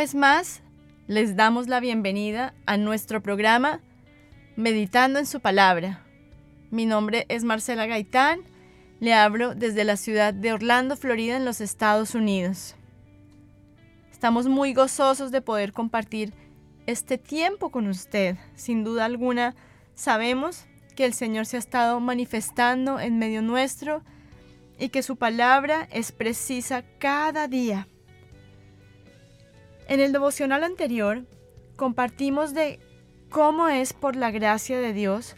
Vez más, les damos la bienvenida a nuestro programa Meditando en su palabra. Mi nombre es Marcela Gaitán, le hablo desde la ciudad de Orlando, Florida, en los Estados Unidos. Estamos muy gozosos de poder compartir este tiempo con usted. Sin duda alguna, sabemos que el Señor se ha estado manifestando en medio nuestro y que su palabra es precisa cada día. En el devocional anterior compartimos de cómo es por la gracia de Dios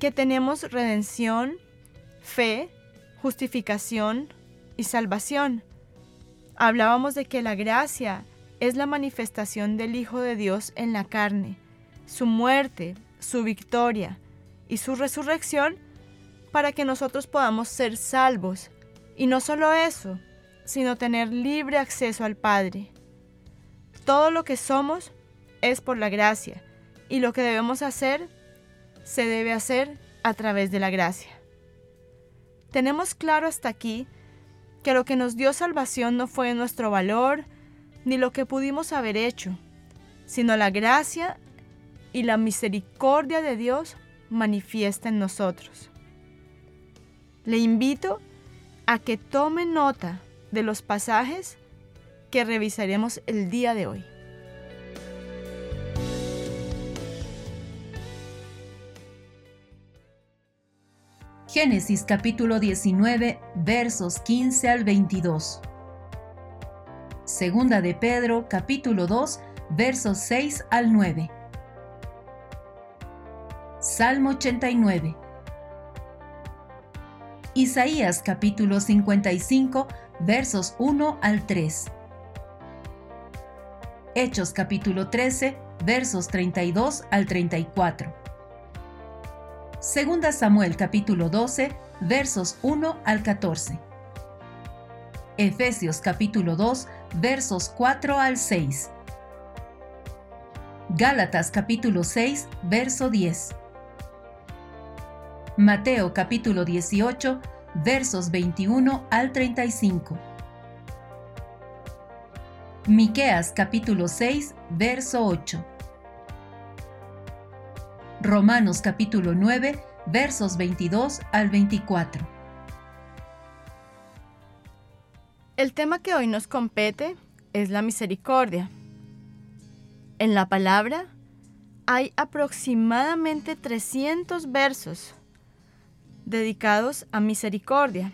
que tenemos redención, fe, justificación y salvación. Hablábamos de que la gracia es la manifestación del Hijo de Dios en la carne, su muerte, su victoria y su resurrección para que nosotros podamos ser salvos. Y no solo eso, sino tener libre acceso al Padre. Todo lo que somos es por la gracia y lo que debemos hacer se debe hacer a través de la gracia. Tenemos claro hasta aquí que lo que nos dio salvación no fue nuestro valor ni lo que pudimos haber hecho, sino la gracia y la misericordia de Dios manifiesta en nosotros. Le invito a que tome nota de los pasajes que revisaremos el día de hoy. Génesis capítulo 19 versos 15 al 22. Segunda de Pedro capítulo 2 versos 6 al 9. Salmo 89. Isaías capítulo 55 versos 1 al 3. Hechos capítulo 13 versos 32 al 34. Segunda Samuel capítulo 12 versos 1 al 14. Efesios capítulo 2 versos 4 al 6. Gálatas capítulo 6 verso 10. Mateo capítulo 18 versos 21 al 35. Miqueas capítulo 6 verso 8. Romanos capítulo 9 versos 22 al 24. El tema que hoy nos compete es la misericordia. En la palabra hay aproximadamente 300 versos dedicados a misericordia,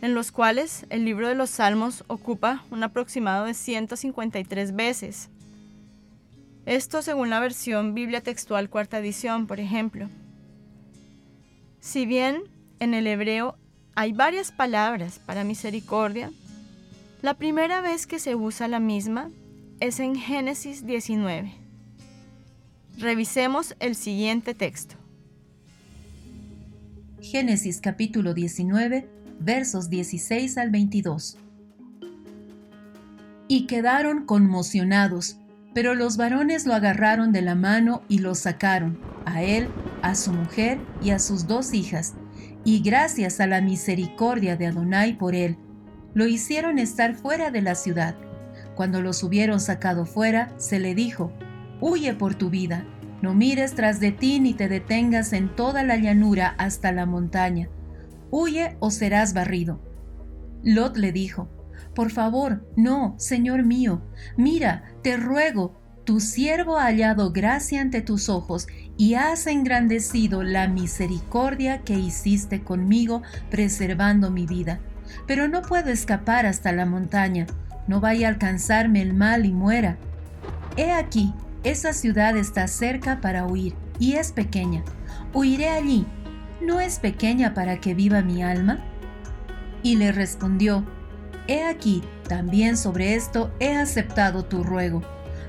en los cuales el libro de los Salmos ocupa un aproximado de 153 veces. Esto según la versión Biblia Textual Cuarta Edición, por ejemplo. Si bien en el hebreo hay varias palabras para misericordia, la primera vez que se usa la misma es en Génesis 19. Revisemos el siguiente texto. Génesis capítulo 19, versos 16 al 22. Y quedaron conmocionados, pero los varones lo agarraron de la mano y lo sacaron, a él, a su mujer y a sus dos hijas, y gracias a la misericordia de Adonai por él, lo hicieron estar fuera de la ciudad. Cuando los hubieron sacado fuera, se le dijo, Huye por tu vida, no mires tras de ti ni te detengas en toda la llanura hasta la montaña. Huye o serás barrido. Lot le dijo, Por favor, no, Señor mío, mira, te ruego, tu siervo ha hallado gracia ante tus ojos y has engrandecido la misericordia que hiciste conmigo preservando mi vida. Pero no puedo escapar hasta la montaña, no vaya a alcanzarme el mal y muera. He aquí, esa ciudad está cerca para huir y es pequeña. Huiré allí. ¿No es pequeña para que viva mi alma? Y le respondió, He aquí, también sobre esto he aceptado tu ruego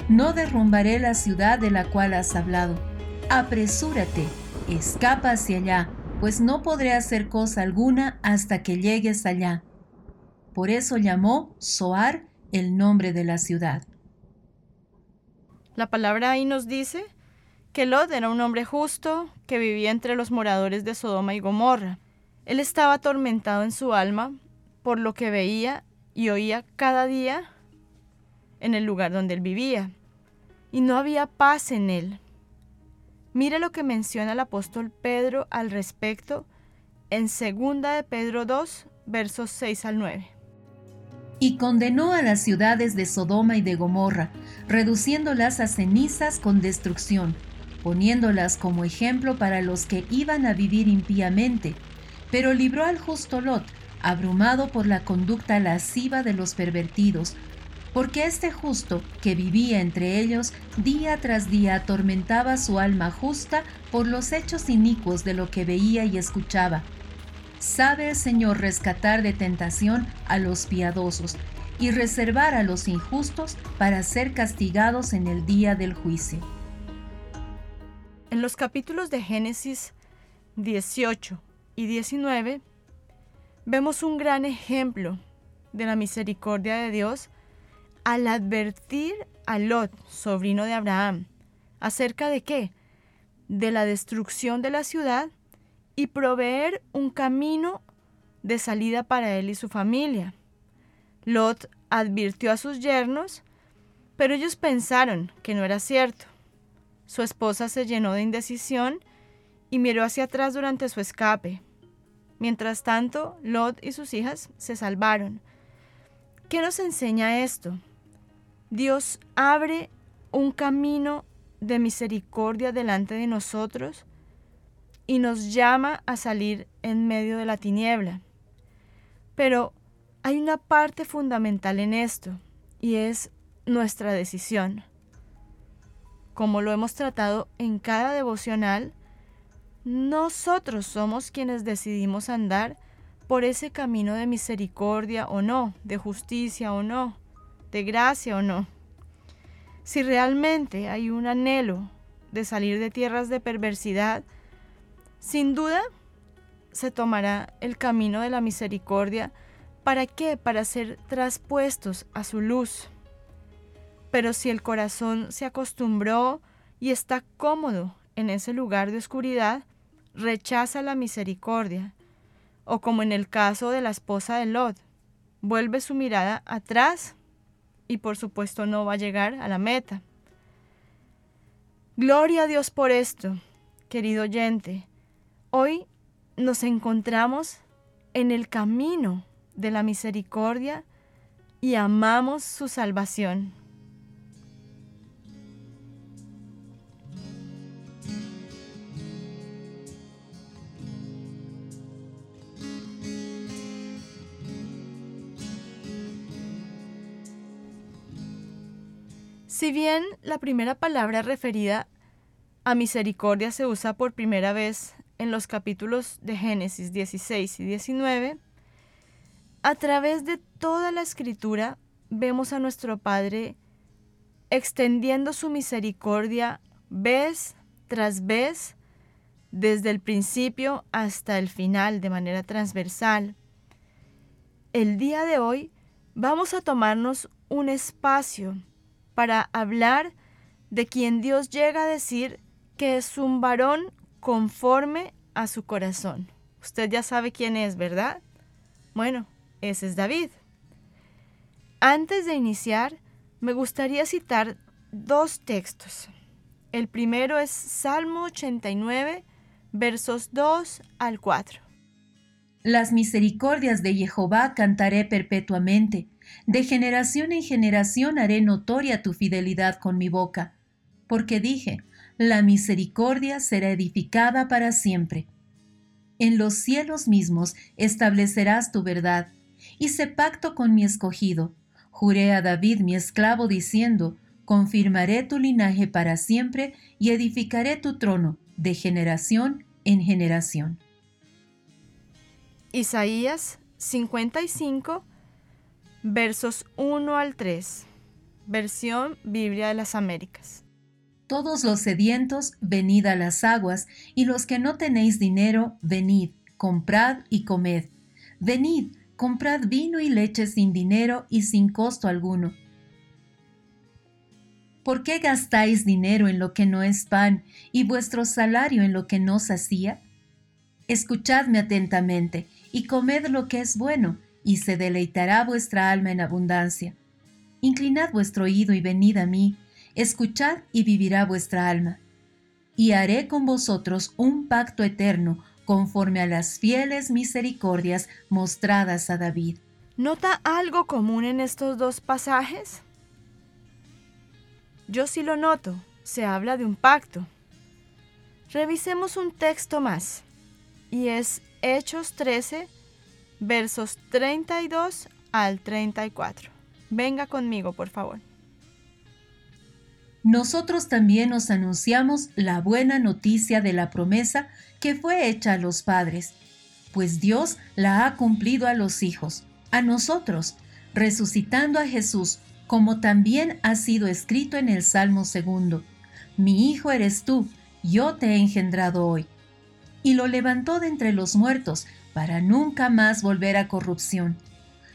no derrumbaré la ciudad de la cual has hablado. Apresúrate, escapa hacia allá, pues no podré hacer cosa alguna hasta que llegues allá. Por eso llamó Soar el nombre de la ciudad. La palabra ahí nos dice que Lot era un hombre justo que vivía entre los moradores de Sodoma y Gomorra. Él estaba atormentado en su alma por lo que veía y oía cada día en el lugar donde él vivía y no había paz en él. Mire lo que menciona el apóstol Pedro al respecto en 2 de Pedro 2, versos 6 al 9. Y condenó a las ciudades de Sodoma y de Gomorra, reduciéndolas a cenizas con destrucción, poniéndolas como ejemplo para los que iban a vivir impíamente, pero libró al justo Lot, abrumado por la conducta lasciva de los pervertidos, porque este justo que vivía entre ellos día tras día atormentaba su alma justa por los hechos inicuos de lo que veía y escuchaba. Sabe el Señor rescatar de tentación a los piadosos y reservar a los injustos para ser castigados en el día del juicio. En los capítulos de Génesis 18 y 19 vemos un gran ejemplo de la misericordia de Dios al advertir a Lot, sobrino de Abraham, acerca de qué? De la destrucción de la ciudad y proveer un camino de salida para él y su familia. Lot advirtió a sus yernos, pero ellos pensaron que no era cierto. Su esposa se llenó de indecisión y miró hacia atrás durante su escape. Mientras tanto, Lot y sus hijas se salvaron. ¿Qué nos enseña esto? Dios abre un camino de misericordia delante de nosotros y nos llama a salir en medio de la tiniebla. Pero hay una parte fundamental en esto y es nuestra decisión. Como lo hemos tratado en cada devocional, nosotros somos quienes decidimos andar por ese camino de misericordia o no, de justicia o no de gracia o no. Si realmente hay un anhelo de salir de tierras de perversidad, sin duda se tomará el camino de la misericordia. ¿Para qué? Para ser traspuestos a su luz. Pero si el corazón se acostumbró y está cómodo en ese lugar de oscuridad, rechaza la misericordia. O como en el caso de la esposa de Lot, vuelve su mirada atrás y por supuesto no va a llegar a la meta. Gloria a Dios por esto, querido oyente. Hoy nos encontramos en el camino de la misericordia y amamos su salvación. Si bien la primera palabra referida a misericordia se usa por primera vez en los capítulos de Génesis 16 y 19, a través de toda la escritura vemos a nuestro Padre extendiendo su misericordia vez tras vez, desde el principio hasta el final, de manera transversal. El día de hoy vamos a tomarnos un espacio para hablar de quien Dios llega a decir que es un varón conforme a su corazón. Usted ya sabe quién es, ¿verdad? Bueno, ese es David. Antes de iniciar, me gustaría citar dos textos. El primero es Salmo 89, versos 2 al 4. Las misericordias de Jehová cantaré perpetuamente de generación en generación haré notoria tu fidelidad con mi boca. porque dije, la misericordia será edificada para siempre. En los cielos mismos establecerás tu verdad. Hice pacto con mi escogido. Juré a David mi esclavo diciendo, confirmaré tu linaje para siempre y edificaré tu trono de generación en generación. Isaías 55, versos 1 al 3, versión Biblia de las Américas. Todos los sedientos, venid a las aguas, y los que no tenéis dinero, venid, comprad y comed. Venid, comprad vino y leche sin dinero y sin costo alguno. ¿Por qué gastáis dinero en lo que no es pan y vuestro salario en lo que no sacía? Escuchadme atentamente y comed lo que es bueno, y se deleitará vuestra alma en abundancia. Inclinad vuestro oído y venid a mí, escuchad y vivirá vuestra alma. Y haré con vosotros un pacto eterno, conforme a las fieles misericordias mostradas a David. ¿Nota algo común en estos dos pasajes? Yo sí lo noto, se habla de un pacto. Revisemos un texto más, y es Hechos 13, versos 32 al 34. Venga conmigo, por favor. Nosotros también os anunciamos la buena noticia de la promesa que fue hecha a los padres, pues Dios la ha cumplido a los hijos, a nosotros, resucitando a Jesús, como también ha sido escrito en el Salmo segundo. Mi hijo eres tú, yo te he engendrado hoy. Y lo levantó de entre los muertos, para nunca más volver a corrupción.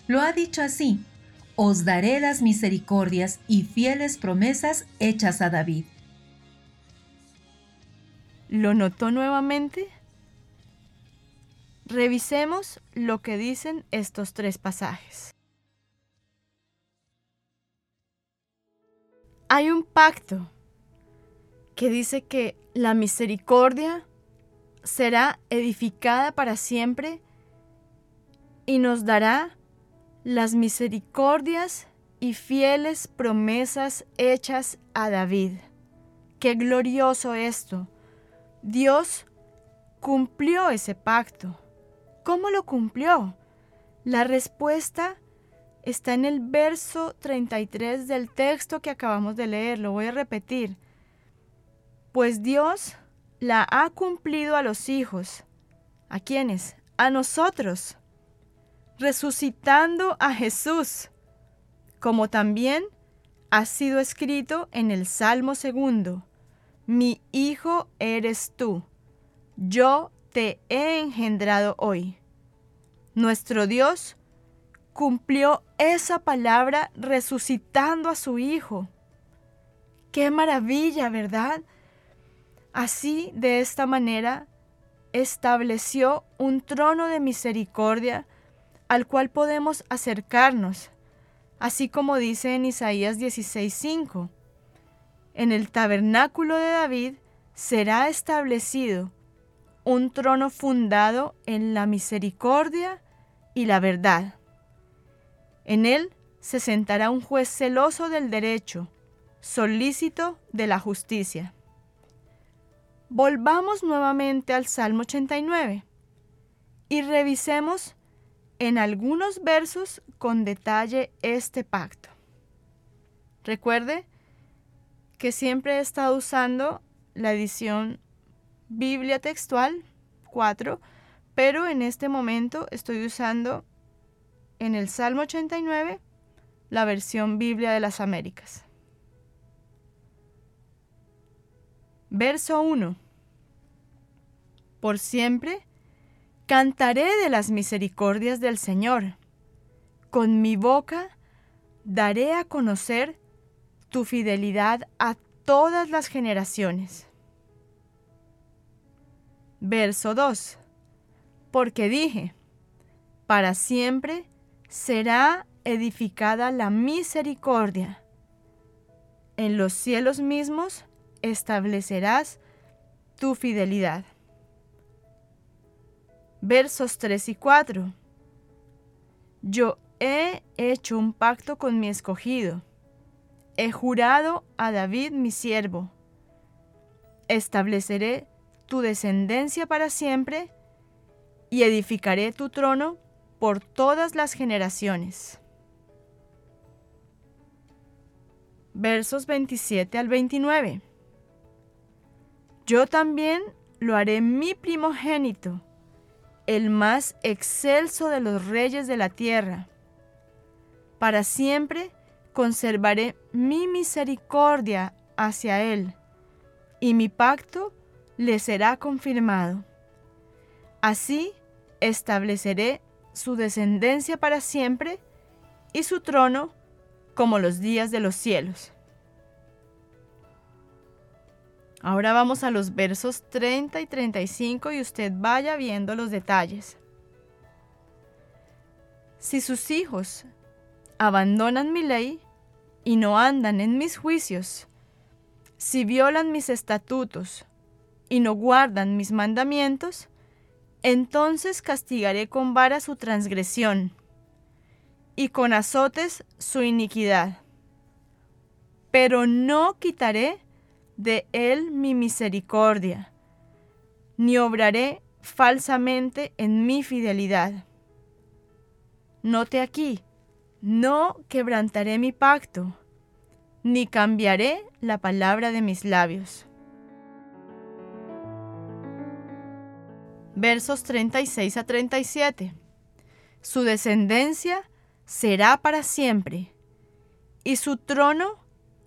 Lo ha dicho así, os daré las misericordias y fieles promesas hechas a David. ¿Lo notó nuevamente? Revisemos lo que dicen estos tres pasajes. Hay un pacto que dice que la misericordia será edificada para siempre y nos dará las misericordias y fieles promesas hechas a David. Qué glorioso esto. Dios cumplió ese pacto. ¿Cómo lo cumplió? La respuesta está en el verso 33 del texto que acabamos de leer. Lo voy a repetir. Pues Dios la ha cumplido a los hijos. ¿A quiénes? A nosotros resucitando a Jesús, como también ha sido escrito en el Salmo segundo, mi Hijo eres tú, yo te he engendrado hoy. Nuestro Dios cumplió esa palabra resucitando a su Hijo. Qué maravilla, ¿verdad? Así, de esta manera, estableció un trono de misericordia al cual podemos acercarnos, así como dice en Isaías 16:5. En el tabernáculo de David será establecido un trono fundado en la misericordia y la verdad. En él se sentará un juez celoso del derecho, solícito de la justicia. Volvamos nuevamente al Salmo 89 y revisemos en algunos versos con detalle este pacto. Recuerde que siempre he estado usando la edición Biblia textual 4, pero en este momento estoy usando en el Salmo 89 la versión Biblia de las Américas. Verso 1. Por siempre Cantaré de las misericordias del Señor. Con mi boca daré a conocer tu fidelidad a todas las generaciones. Verso 2. Porque dije, para siempre será edificada la misericordia. En los cielos mismos establecerás tu fidelidad versos 3 y 4. Yo he hecho un pacto con mi escogido. He jurado a David mi siervo, estableceré tu descendencia para siempre y edificaré tu trono por todas las generaciones. Versos 27 al 29. Yo también lo haré mi primogénito, el más excelso de los reyes de la tierra. Para siempre conservaré mi misericordia hacia él, y mi pacto le será confirmado. Así estableceré su descendencia para siempre y su trono como los días de los cielos. Ahora vamos a los versos 30 y 35 y usted vaya viendo los detalles. Si sus hijos abandonan mi ley y no andan en mis juicios, si violan mis estatutos y no guardan mis mandamientos, entonces castigaré con vara su transgresión y con azotes su iniquidad. Pero no quitaré de él mi misericordia, ni obraré falsamente en mi fidelidad. Note aquí, no quebrantaré mi pacto, ni cambiaré la palabra de mis labios. Versos 36 a 37. Su descendencia será para siempre, y su trono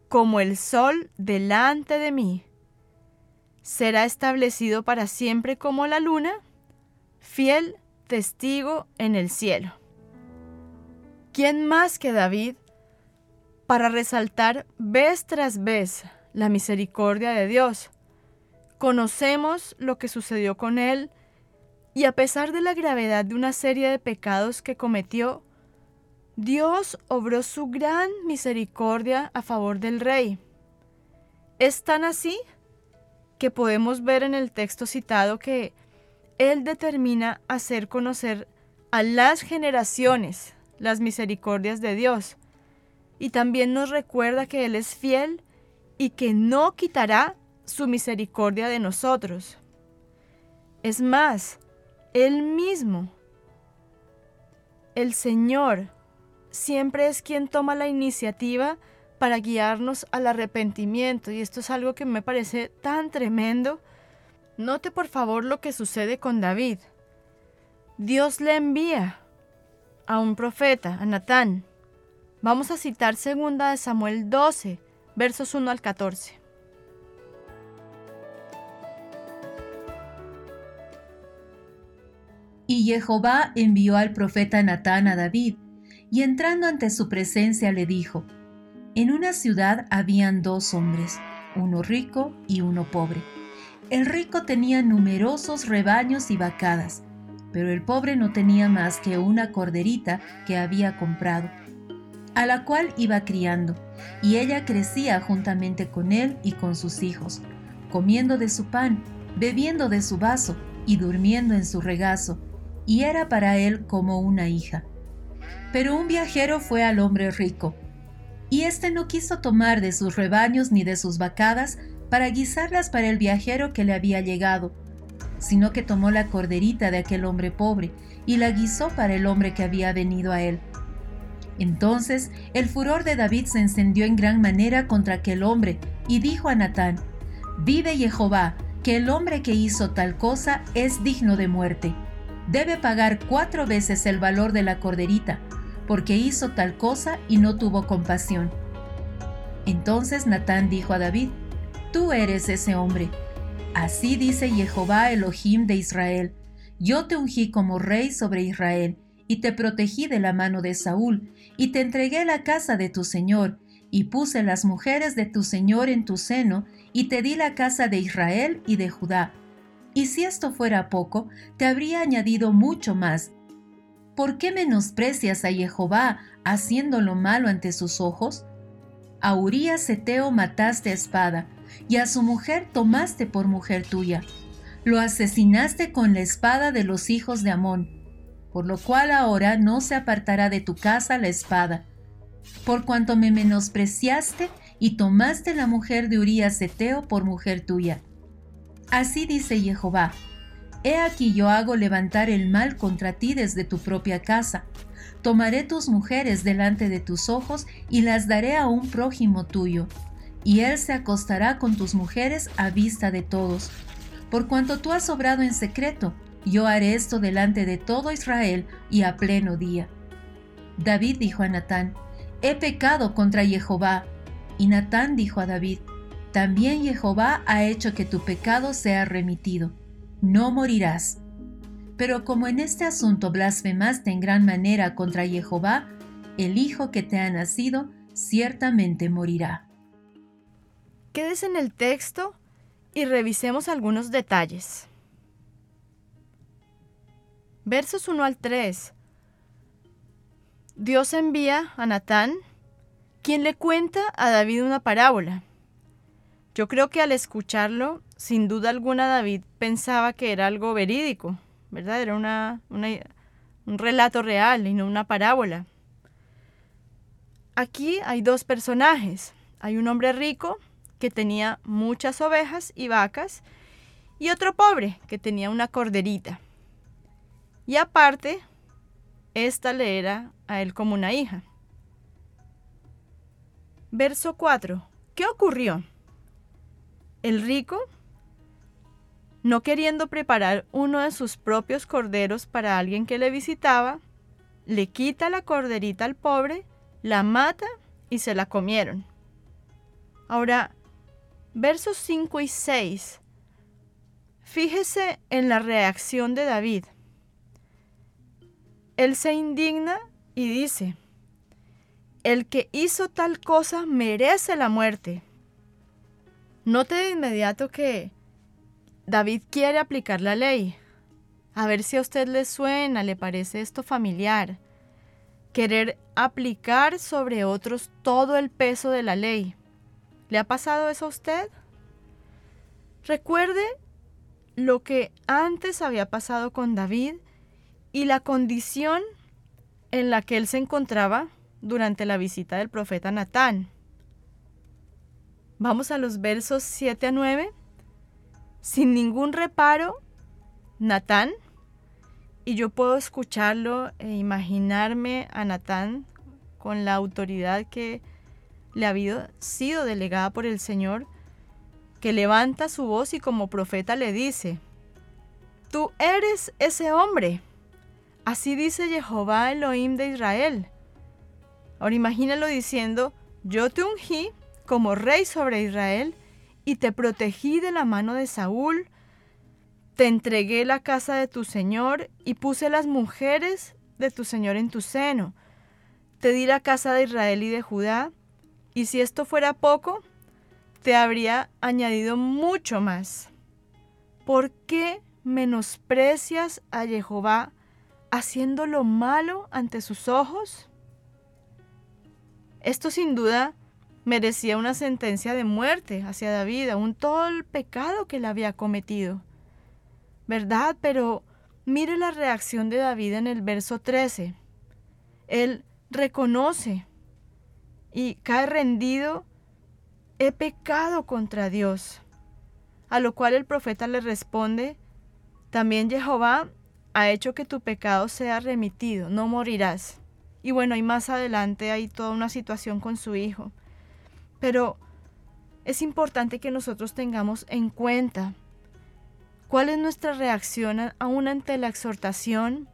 como el sol delante de mí. Será establecido para siempre como la luna, fiel testigo en el cielo. ¿Quién más que David para resaltar vez tras vez la misericordia de Dios? Conocemos lo que sucedió con él y a pesar de la gravedad de una serie de pecados que cometió, Dios obró su gran misericordia a favor del rey. Es tan así que podemos ver en el texto citado que Él determina hacer conocer a las generaciones las misericordias de Dios y también nos recuerda que Él es fiel y que no quitará su misericordia de nosotros. Es más, Él mismo, el Señor, siempre es quien toma la iniciativa para guiarnos al arrepentimiento y esto es algo que me parece tan tremendo. Note por favor lo que sucede con David. Dios le envía a un profeta, a Natán. Vamos a citar 2 de Samuel 12, versos 1 al 14. Y Jehová envió al profeta Natán a David, y entrando ante su presencia le dijo, En una ciudad habían dos hombres, uno rico y uno pobre. El rico tenía numerosos rebaños y vacadas, pero el pobre no tenía más que una corderita que había comprado, a la cual iba criando, y ella crecía juntamente con él y con sus hijos, comiendo de su pan, bebiendo de su vaso y durmiendo en su regazo, y era para él como una hija. Pero un viajero fue al hombre rico, y éste no quiso tomar de sus rebaños ni de sus vacadas para guisarlas para el viajero que le había llegado, sino que tomó la corderita de aquel hombre pobre y la guisó para el hombre que había venido a él. Entonces el furor de David se encendió en gran manera contra aquel hombre, y dijo a Natán, Vive Jehová, que el hombre que hizo tal cosa es digno de muerte. Debe pagar cuatro veces el valor de la corderita, porque hizo tal cosa y no tuvo compasión. Entonces Natán dijo a David, Tú eres ese hombre. Así dice Jehová Elohim de Israel, Yo te ungí como rey sobre Israel, y te protegí de la mano de Saúl, y te entregué la casa de tu Señor, y puse las mujeres de tu Señor en tu seno, y te di la casa de Israel y de Judá. Y si esto fuera poco, te habría añadido mucho más, ¿por qué menosprecias a Jehová haciendo lo malo ante sus ojos? A Urías Eteo mataste a espada, y a su mujer tomaste por mujer tuya. Lo asesinaste con la espada de los hijos de Amón, por lo cual ahora no se apartará de tu casa la espada. Por cuanto me menospreciaste y tomaste la mujer de Urías Eteo por mujer tuya. Así dice Jehová, He aquí yo hago levantar el mal contra ti desde tu propia casa. Tomaré tus mujeres delante de tus ojos y las daré a un prójimo tuyo, y él se acostará con tus mujeres a vista de todos. Por cuanto tú has obrado en secreto, yo haré esto delante de todo Israel y a pleno día. David dijo a Natán, He pecado contra Jehová. Y Natán dijo a David, También Jehová ha hecho que tu pecado sea remitido. No morirás. Pero como en este asunto blasfemaste en gran manera contra Jehová, el hijo que te ha nacido ciertamente morirá. Quédese en el texto y revisemos algunos detalles. Versos 1 al 3. Dios envía a Natán, quien le cuenta a David una parábola. Yo creo que al escucharlo, sin duda alguna David pensaba que era algo verídico, ¿verdad? Era una, un relato real y no una parábola. Aquí hay dos personajes. Hay un hombre rico que tenía muchas ovejas y vacas y otro pobre que tenía una corderita. Y aparte, esta le era a él como una hija. Verso 4. ¿Qué ocurrió? El rico, no queriendo preparar uno de sus propios corderos para alguien que le visitaba, le quita la corderita al pobre, la mata y se la comieron. Ahora, versos 5 y 6. Fíjese en la reacción de David. Él se indigna y dice, el que hizo tal cosa merece la muerte. Note de inmediato que David quiere aplicar la ley. A ver si a usted le suena, le parece esto familiar. Querer aplicar sobre otros todo el peso de la ley. ¿Le ha pasado eso a usted? Recuerde lo que antes había pasado con David y la condición en la que él se encontraba durante la visita del profeta Natán. Vamos a los versos 7 a 9. Sin ningún reparo, Natán, y yo puedo escucharlo e imaginarme a Natán con la autoridad que le había sido delegada por el Señor, que levanta su voz y como profeta le dice, Tú eres ese hombre. Así dice Jehová Elohim de Israel. Ahora imagínalo diciendo, yo te ungí como rey sobre Israel y te protegí de la mano de Saúl, te entregué la casa de tu Señor y puse las mujeres de tu Señor en tu seno. Te di la casa de Israel y de Judá, y si esto fuera poco, te habría añadido mucho más. ¿Por qué menosprecias a Jehová haciendo lo malo ante sus ojos? Esto sin duda merecía una sentencia de muerte hacia David, aún todo el pecado que él había cometido. ¿Verdad? Pero mire la reacción de David en el verso 13. Él reconoce y cae rendido, he pecado contra Dios. A lo cual el profeta le responde, también Jehová ha hecho que tu pecado sea remitido, no morirás. Y bueno, y más adelante hay toda una situación con su hijo. Pero es importante que nosotros tengamos en cuenta cuál es nuestra reacción aún ante la exhortación,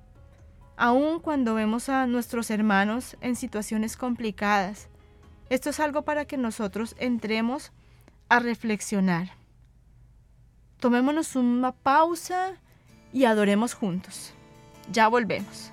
aún cuando vemos a nuestros hermanos en situaciones complicadas. Esto es algo para que nosotros entremos a reflexionar. Tomémonos una pausa y adoremos juntos. Ya volvemos.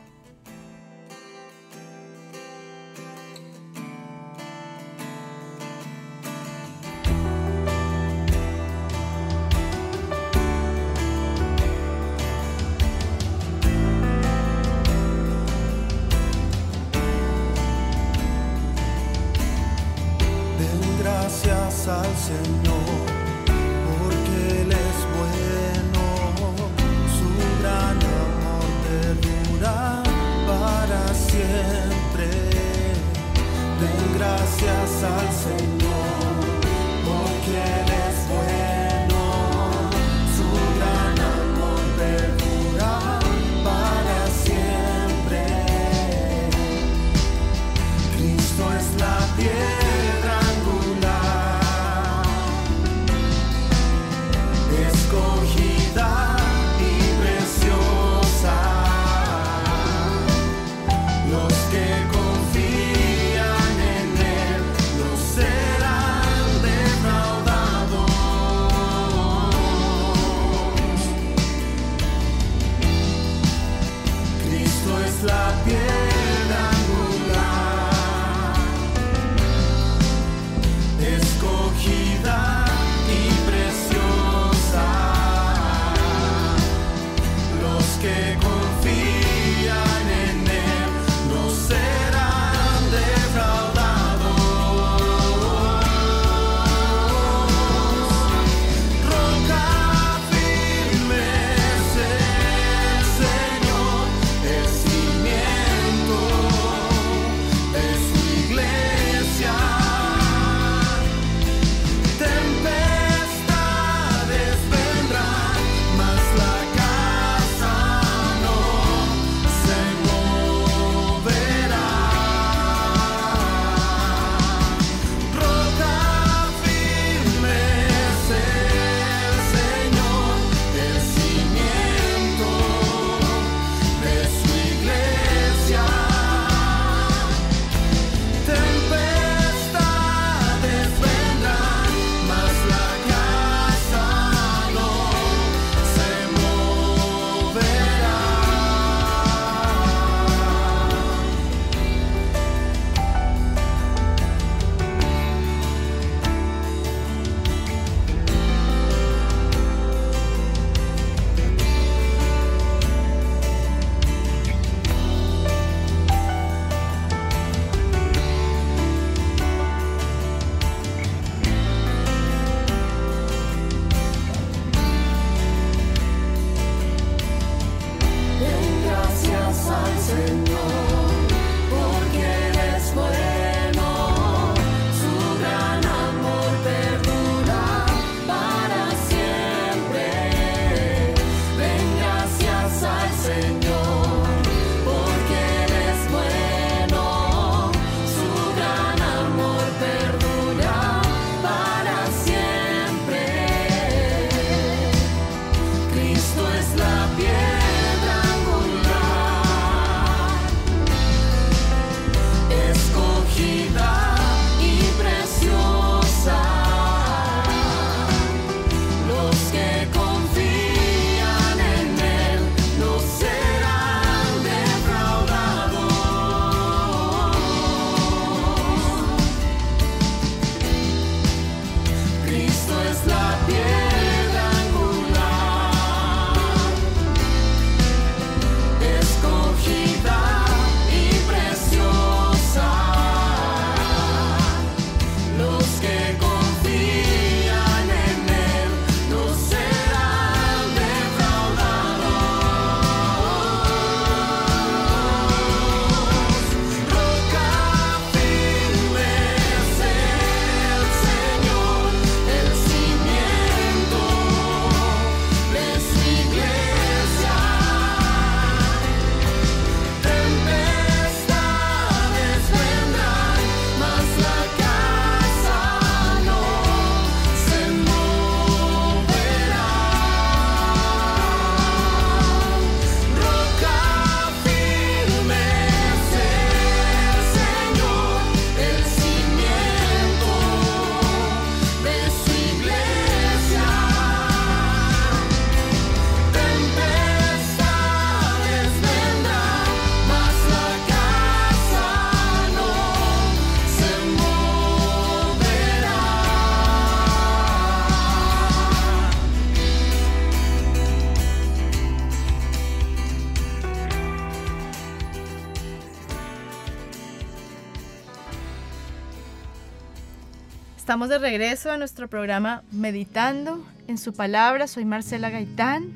Estamos de regreso a nuestro programa Meditando en su palabra. Soy Marcela Gaitán.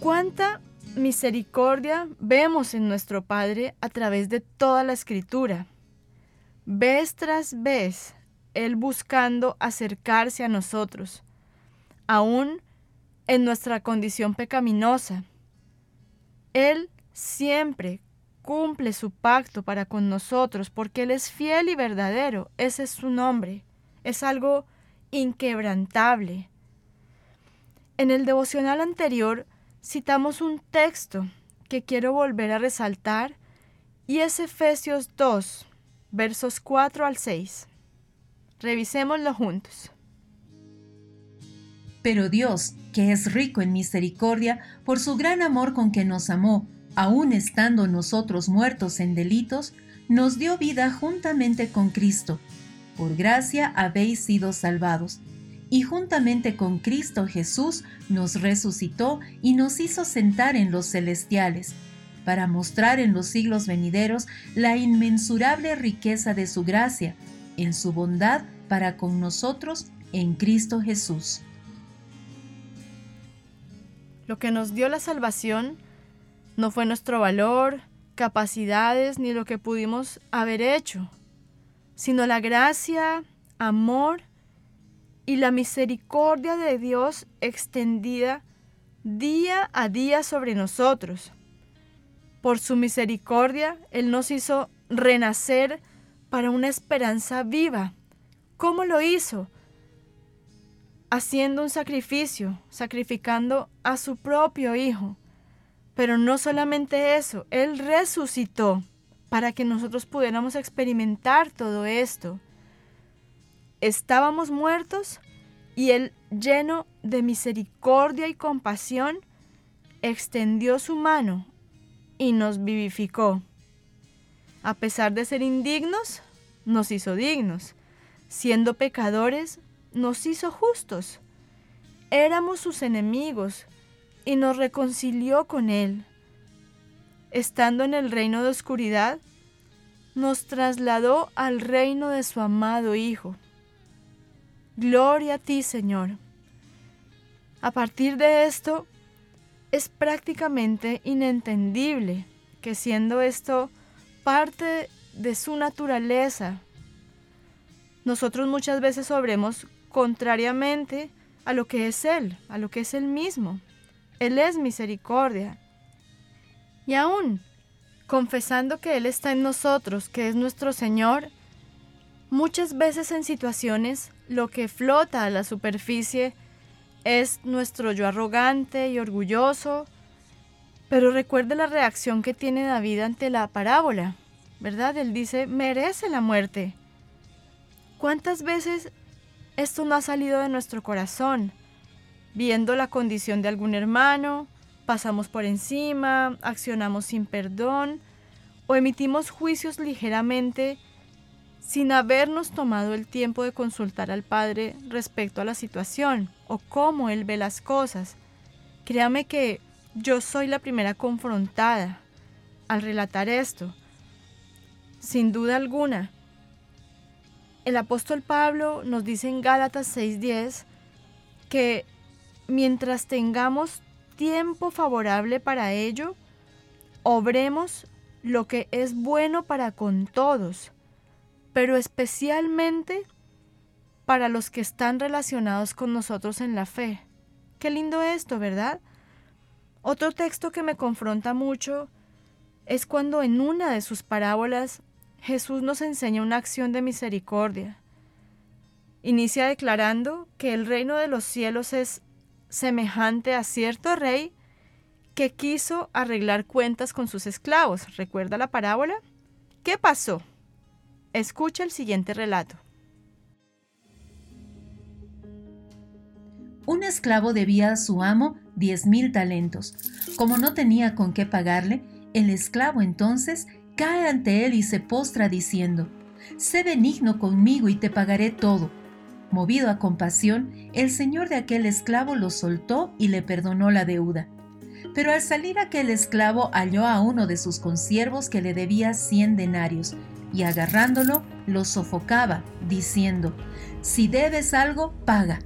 ¿Cuánta misericordia vemos en nuestro Padre a través de toda la escritura? Vez tras vez, Él buscando acercarse a nosotros, aún en nuestra condición pecaminosa. Él siempre cumple su pacto para con nosotros porque Él es fiel y verdadero. Ese es su nombre. Es algo inquebrantable. En el devocional anterior citamos un texto que quiero volver a resaltar y es Efesios 2, versos 4 al 6. Revisémoslo juntos. Pero Dios, que es rico en misericordia, por su gran amor con que nos amó, aun estando nosotros muertos en delitos, nos dio vida juntamente con Cristo. Por gracia habéis sido salvados. y juntamente con Cristo Jesús nos resucitó y nos hizo sentar en los celestiales, para mostrar en los siglos venideros la inmensurable riqueza de su gracia, en su bondad para con nosotros en Cristo Jesús. Lo que nos dio la salvación no fue nuestro valor, capacidades ni lo que pudimos haber hecho, sino la gracia, amor y la misericordia de Dios extendida día a día sobre nosotros. Por su misericordia, Él nos hizo renacer para una esperanza viva. ¿Cómo lo hizo? Haciendo un sacrificio, sacrificando a su propio Hijo. Pero no solamente eso, Él resucitó para que nosotros pudiéramos experimentar todo esto. Estábamos muertos y Él, lleno de misericordia y compasión, extendió su mano y nos vivificó. A pesar de ser indignos, nos hizo dignos. Siendo pecadores, nos hizo justos. Éramos sus enemigos y nos reconcilió con Él. Estando en el reino de oscuridad, nos trasladó al reino de su amado Hijo. Gloria a ti, Señor. A partir de esto, es prácticamente inentendible que siendo esto parte de su naturaleza, nosotros muchas veces obremos contrariamente a lo que es Él, a lo que es Él mismo. Él es misericordia. Y aún, confesando que Él está en nosotros, que es nuestro Señor, muchas veces en situaciones lo que flota a la superficie es nuestro yo arrogante y orgulloso, pero recuerde la reacción que tiene David ante la parábola, ¿verdad? Él dice, merece la muerte. ¿Cuántas veces esto no ha salido de nuestro corazón? Viendo la condición de algún hermano, pasamos por encima, accionamos sin perdón o emitimos juicios ligeramente sin habernos tomado el tiempo de consultar al Padre respecto a la situación o cómo Él ve las cosas. Créame que yo soy la primera confrontada al relatar esto. Sin duda alguna. El apóstol Pablo nos dice en Gálatas 6:10 que mientras tengamos tiempo favorable para ello, obremos lo que es bueno para con todos pero especialmente para los que están relacionados con nosotros en la fe. Qué lindo esto, ¿verdad? Otro texto que me confronta mucho es cuando en una de sus parábolas Jesús nos enseña una acción de misericordia. Inicia declarando que el reino de los cielos es semejante a cierto rey que quiso arreglar cuentas con sus esclavos. ¿Recuerda la parábola? ¿Qué pasó? Escucha el siguiente relato. Un esclavo debía a su amo diez mil talentos. Como no tenía con qué pagarle, el esclavo entonces cae ante él y se postra diciendo, Sé benigno conmigo y te pagaré todo. Movido a compasión, el señor de aquel esclavo lo soltó y le perdonó la deuda. Pero al salir aquel esclavo halló a uno de sus consiervos que le debía cien denarios, y agarrándolo lo sofocaba, diciendo, Si debes algo, paga.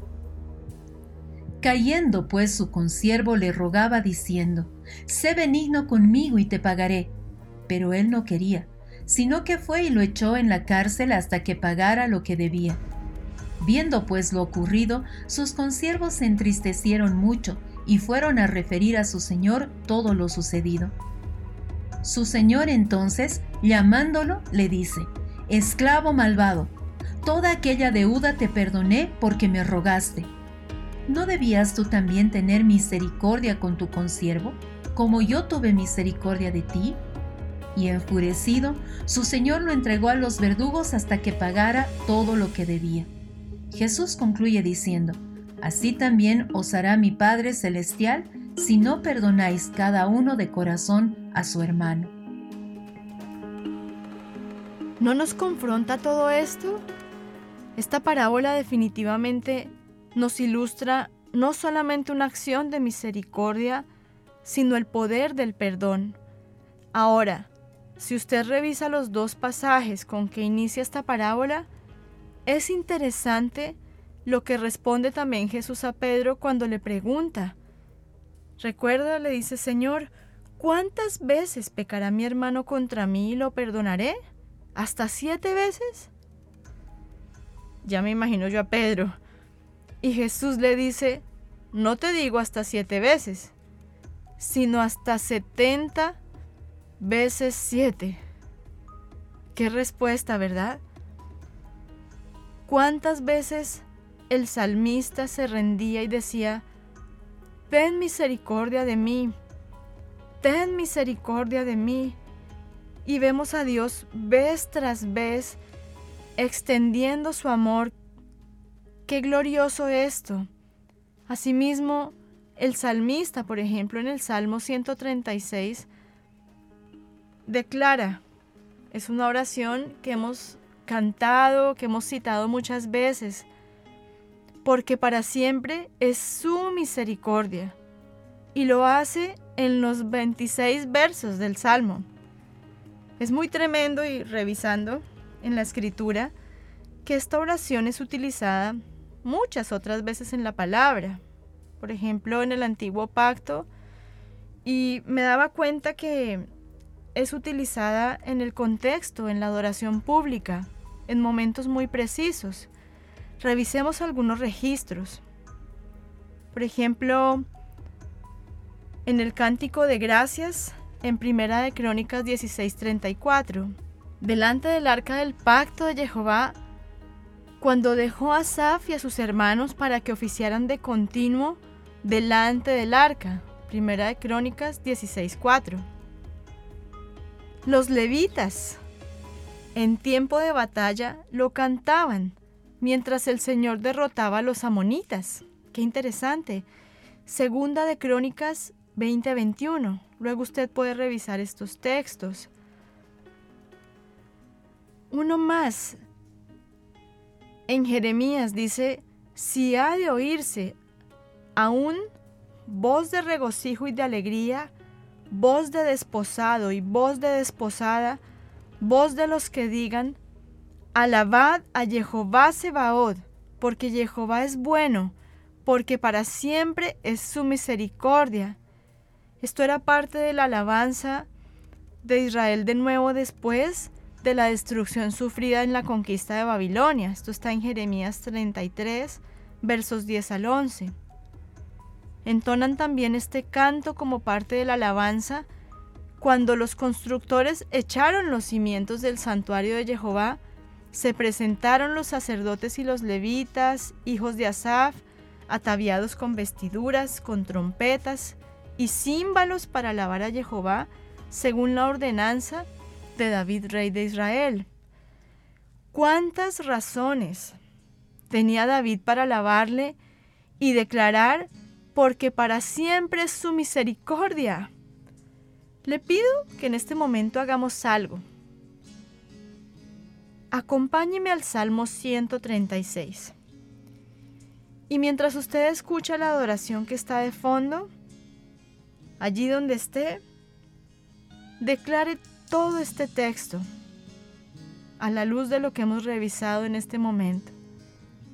Cayendo pues su consiervo le rogaba diciendo, Sé benigno conmigo y te pagaré. Pero él no quería, sino que fue y lo echó en la cárcel hasta que pagara lo que debía. Viendo pues lo ocurrido, sus consiervos se entristecieron mucho y fueron a referir a su señor todo lo sucedido. Su señor entonces, llamándolo, le dice, Esclavo malvado, toda aquella deuda te perdoné porque me rogaste. ¿No debías tú también tener misericordia con tu consiervo, como yo tuve misericordia de ti? Y enfurecido, su señor lo entregó a los verdugos hasta que pagara todo lo que debía. Jesús concluye diciendo, Así también os hará mi Padre Celestial si no perdonáis cada uno de corazón a su hermano. ¿No nos confronta todo esto? Esta parábola definitivamente nos ilustra no solamente una acción de misericordia, sino el poder del perdón. Ahora, si usted revisa los dos pasajes con que inicia esta parábola, es interesante lo que responde también Jesús a Pedro cuando le pregunta. Recuerda, le dice, Señor, ¿cuántas veces pecará mi hermano contra mí y lo perdonaré? ¿Hasta siete veces? Ya me imagino yo a Pedro. Y Jesús le dice, no te digo hasta siete veces, sino hasta setenta veces siete. Qué respuesta, ¿verdad? ¿Cuántas veces el salmista se rendía y decía, ten misericordia de mí, ten misericordia de mí? Y vemos a Dios vez tras vez extendiendo su amor. Qué glorioso esto. Asimismo, el salmista, por ejemplo, en el Salmo 136, declara, es una oración que hemos cantado, que hemos citado muchas veces, porque para siempre es su misericordia. Y lo hace en los 26 versos del Salmo. Es muy tremendo y revisando en la escritura que esta oración es utilizada muchas otras veces en la palabra. Por ejemplo, en el antiguo pacto. Y me daba cuenta que es utilizada en el contexto, en la adoración pública, en momentos muy precisos. Revisemos algunos registros. Por ejemplo, en el Cántico de Gracias, en Primera de Crónicas 16:34, delante del arca del pacto de Jehová, cuando dejó a Asaf y a sus hermanos para que oficiaran de continuo delante del arca. Primera de Crónicas 16:4. Los levitas en tiempo de batalla lo cantaban mientras el Señor derrotaba a los amonitas. Qué interesante. Segunda de Crónicas 20:21. Luego usted puede revisar estos textos. Uno más. En Jeremías dice, si ha de oírse aún voz de regocijo y de alegría, voz de desposado y voz de desposada, voz de los que digan, alabad a Jehová Sebaod, porque Jehová es bueno, porque para siempre es su misericordia. Esto era parte de la alabanza de Israel de nuevo después de la destrucción sufrida en la conquista de Babilonia. Esto está en Jeremías 33, versos 10 al 11. Entonan también este canto como parte de la alabanza cuando los constructores echaron los cimientos del santuario de Jehová, se presentaron los sacerdotes y los levitas, hijos de Asaf, ataviados con vestiduras, con trompetas y címbalos para alabar a Jehová, según la ordenanza de David, rey de Israel. ¿Cuántas razones tenía David para alabarle y declarar, porque para siempre es su misericordia? Le pido que en este momento hagamos algo. Acompáñeme al Salmo 136. Y mientras usted escucha la adoración que está de fondo, allí donde esté, declare todo este texto a la luz de lo que hemos revisado en este momento.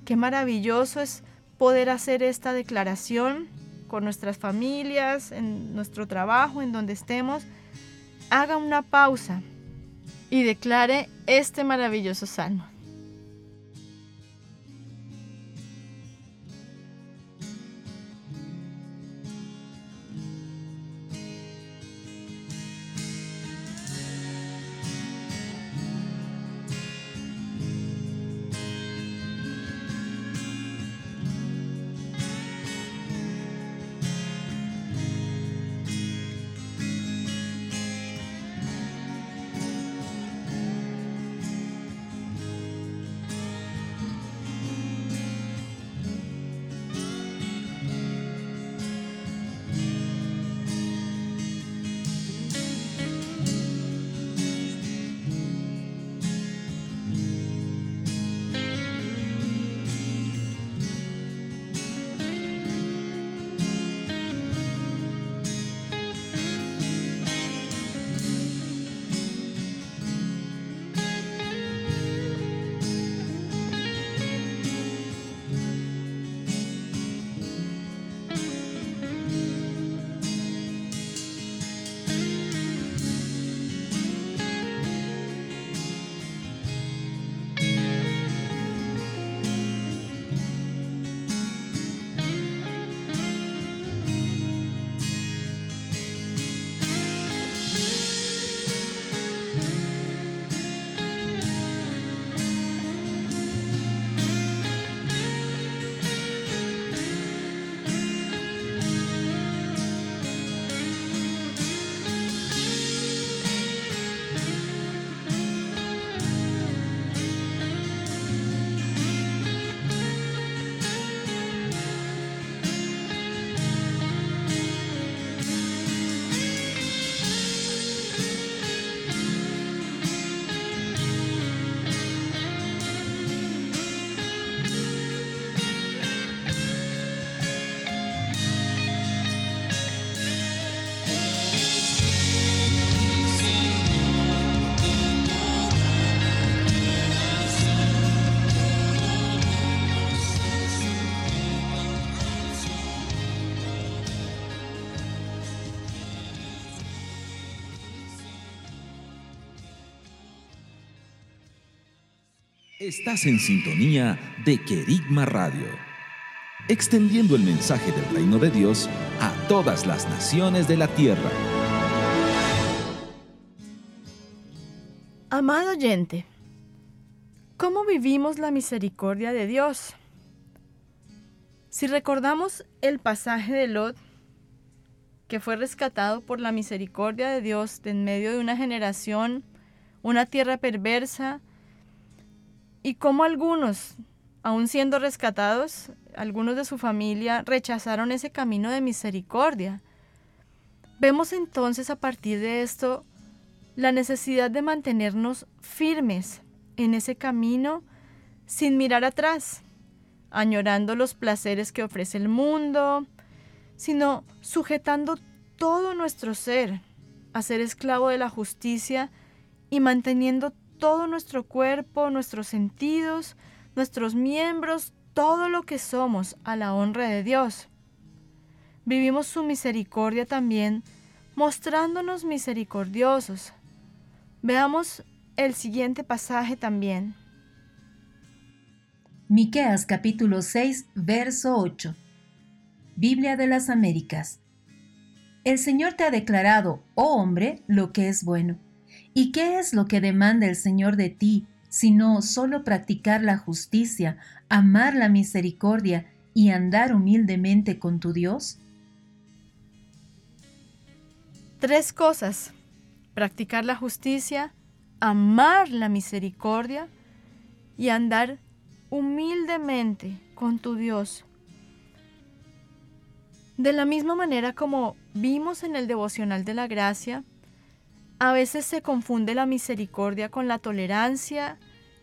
Qué maravilloso es poder hacer esta declaración con nuestras familias, en nuestro trabajo, en donde estemos. Haga una pausa y declare este maravilloso salmo. Estás en sintonía de Querigma Radio, extendiendo el mensaje del reino de Dios a todas las naciones de la tierra. Amado oyente, ¿cómo vivimos la misericordia de Dios? Si recordamos el pasaje de Lot, que fue rescatado por la misericordia de Dios de en medio de una generación, una tierra perversa, y cómo algunos, aun siendo rescatados, algunos de su familia rechazaron ese camino de misericordia. Vemos entonces a partir de esto la necesidad de mantenernos firmes en ese camino sin mirar atrás, añorando los placeres que ofrece el mundo, sino sujetando todo nuestro ser a ser esclavo de la justicia y manteniendo todo nuestro cuerpo, nuestros sentidos, nuestros miembros, todo lo que somos a la honra de Dios. Vivimos su misericordia también, mostrándonos misericordiosos. Veamos el siguiente pasaje también. Miqueas capítulo 6, verso 8. Biblia de las Américas. El Señor te ha declarado, oh hombre, lo que es bueno. ¿Y qué es lo que demanda el Señor de ti, sino solo practicar la justicia, amar la misericordia y andar humildemente con tu Dios? Tres cosas. Practicar la justicia, amar la misericordia y andar humildemente con tu Dios. De la misma manera como vimos en el devocional de la gracia, a veces se confunde la misericordia con la tolerancia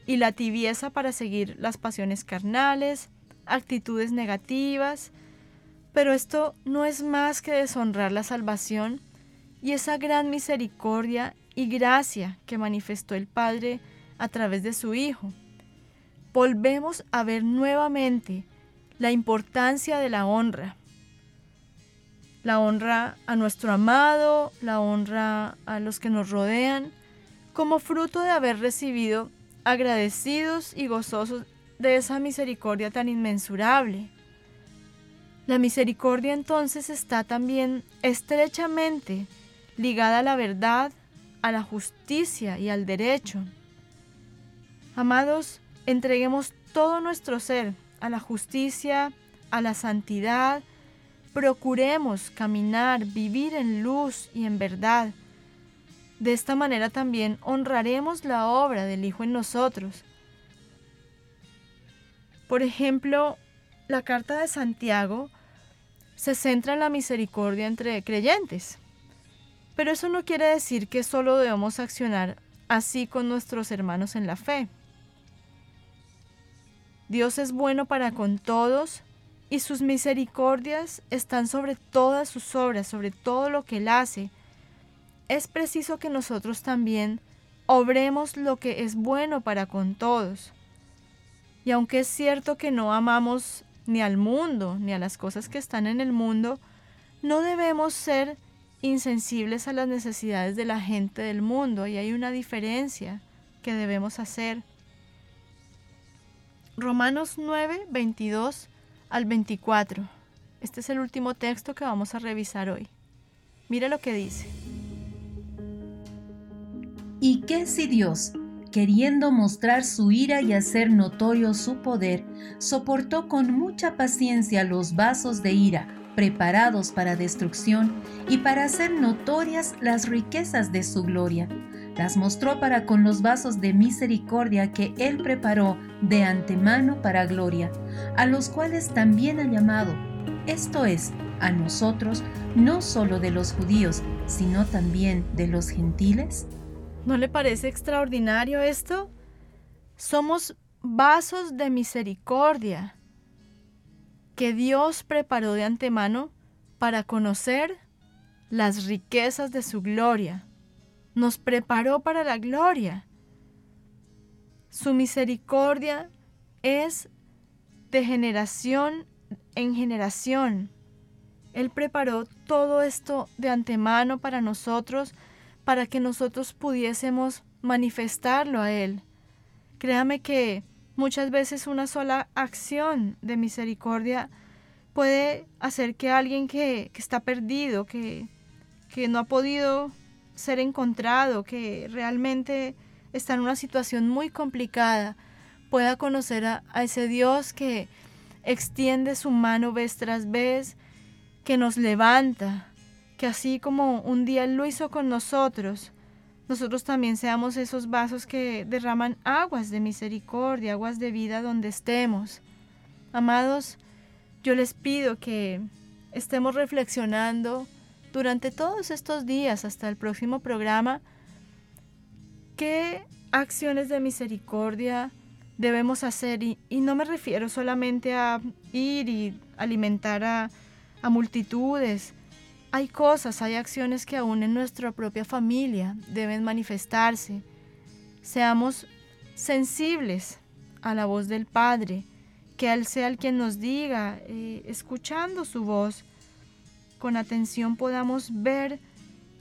y la tibieza para seguir las pasiones carnales, actitudes negativas, pero esto no es más que deshonrar la salvación y esa gran misericordia y gracia que manifestó el Padre a través de su Hijo. Volvemos a ver nuevamente la importancia de la honra. La honra a nuestro amado, la honra a los que nos rodean, como fruto de haber recibido agradecidos y gozosos de esa misericordia tan inmensurable. La misericordia entonces está también estrechamente ligada a la verdad, a la justicia y al derecho. Amados, entreguemos todo nuestro ser a la justicia, a la santidad, procuremos caminar, vivir en luz y en verdad. De esta manera también honraremos la obra del Hijo en nosotros. Por ejemplo, la carta de Santiago se centra en la misericordia entre creyentes. Pero eso no quiere decir que solo debemos accionar así con nuestros hermanos en la fe. Dios es bueno para con todos y sus misericordias están sobre todas sus obras, sobre todo lo que Él hace. Es preciso que nosotros también obremos lo que es bueno para con todos. Y aunque es cierto que no amamos ni al mundo ni a las cosas que están en el mundo, no debemos ser insensibles a las necesidades de la gente del mundo y hay una diferencia que debemos hacer. Romanos 9, 22 al 24. Este es el último texto que vamos a revisar hoy. Mira lo que dice. ¿Y qué si Dios, queriendo mostrar su ira y hacer notorio su poder, soportó con mucha paciencia los vasos de ira preparados para destrucción y para hacer notorias las riquezas de su gloria? Las mostró para con los vasos de misericordia que Él preparó de antemano para gloria, a los cuales también ha llamado, esto es, a nosotros, no solo de los judíos, sino también de los gentiles? ¿No le parece extraordinario esto? Somos vasos de misericordia que Dios preparó de antemano para conocer las riquezas de su gloria. Nos preparó para la gloria. Su misericordia es de generación en generación. Él preparó todo esto de antemano para nosotros, para que nosotros pudiésemos manifestarlo a Él. Créame que muchas veces una sola acción de misericordia puede hacer que alguien que, está perdido, que, que no ha podido ser encontrado, que realmente está en una situación muy complicada, pueda conocer a, ese Dios que extiende su mano vez tras vez, que nos levanta, que así como un día lo hizo con nosotros, nosotros también seamos esos vasos que derraman aguas de misericordia, aguas de vida donde estemos. Amados, yo les pido que estemos reflexionando durante todos estos días hasta el próximo programa qué acciones de misericordia debemos hacer y, no me refiero solamente a ir y alimentar a, a multitudes, hay cosas, hay acciones que aún en nuestra propia familia deben manifestarse. Seamos sensibles a la voz del Padre, que Él sea el quien nos diga, eh, escuchando su voz, con atención podamos ver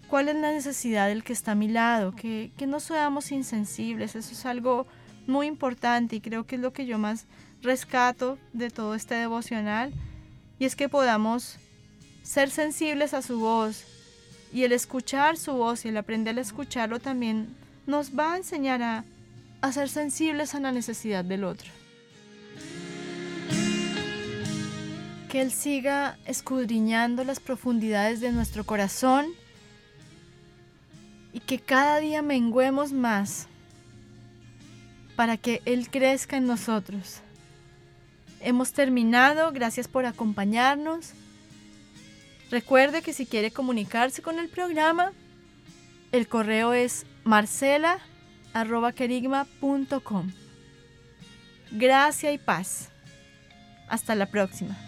cuál es la necesidad del que está a mi lado, que, que no seamos insensibles, eso es algo muy importante y creo que es lo que yo más rescato de todo este devocional, y es que podamos ser sensibles a su voz y el escuchar su voz y el aprender a escucharlo también nos va a enseñar a, a ser sensibles a la necesidad del otro. Que Él siga escudriñando las profundidades de nuestro corazón y que cada día menguemos más para que Él crezca en nosotros. Hemos terminado, gracias por acompañarnos. Recuerde que si quiere comunicarse con el programa, el correo es marcela.querigma.com. Gracia y paz. Hasta la próxima.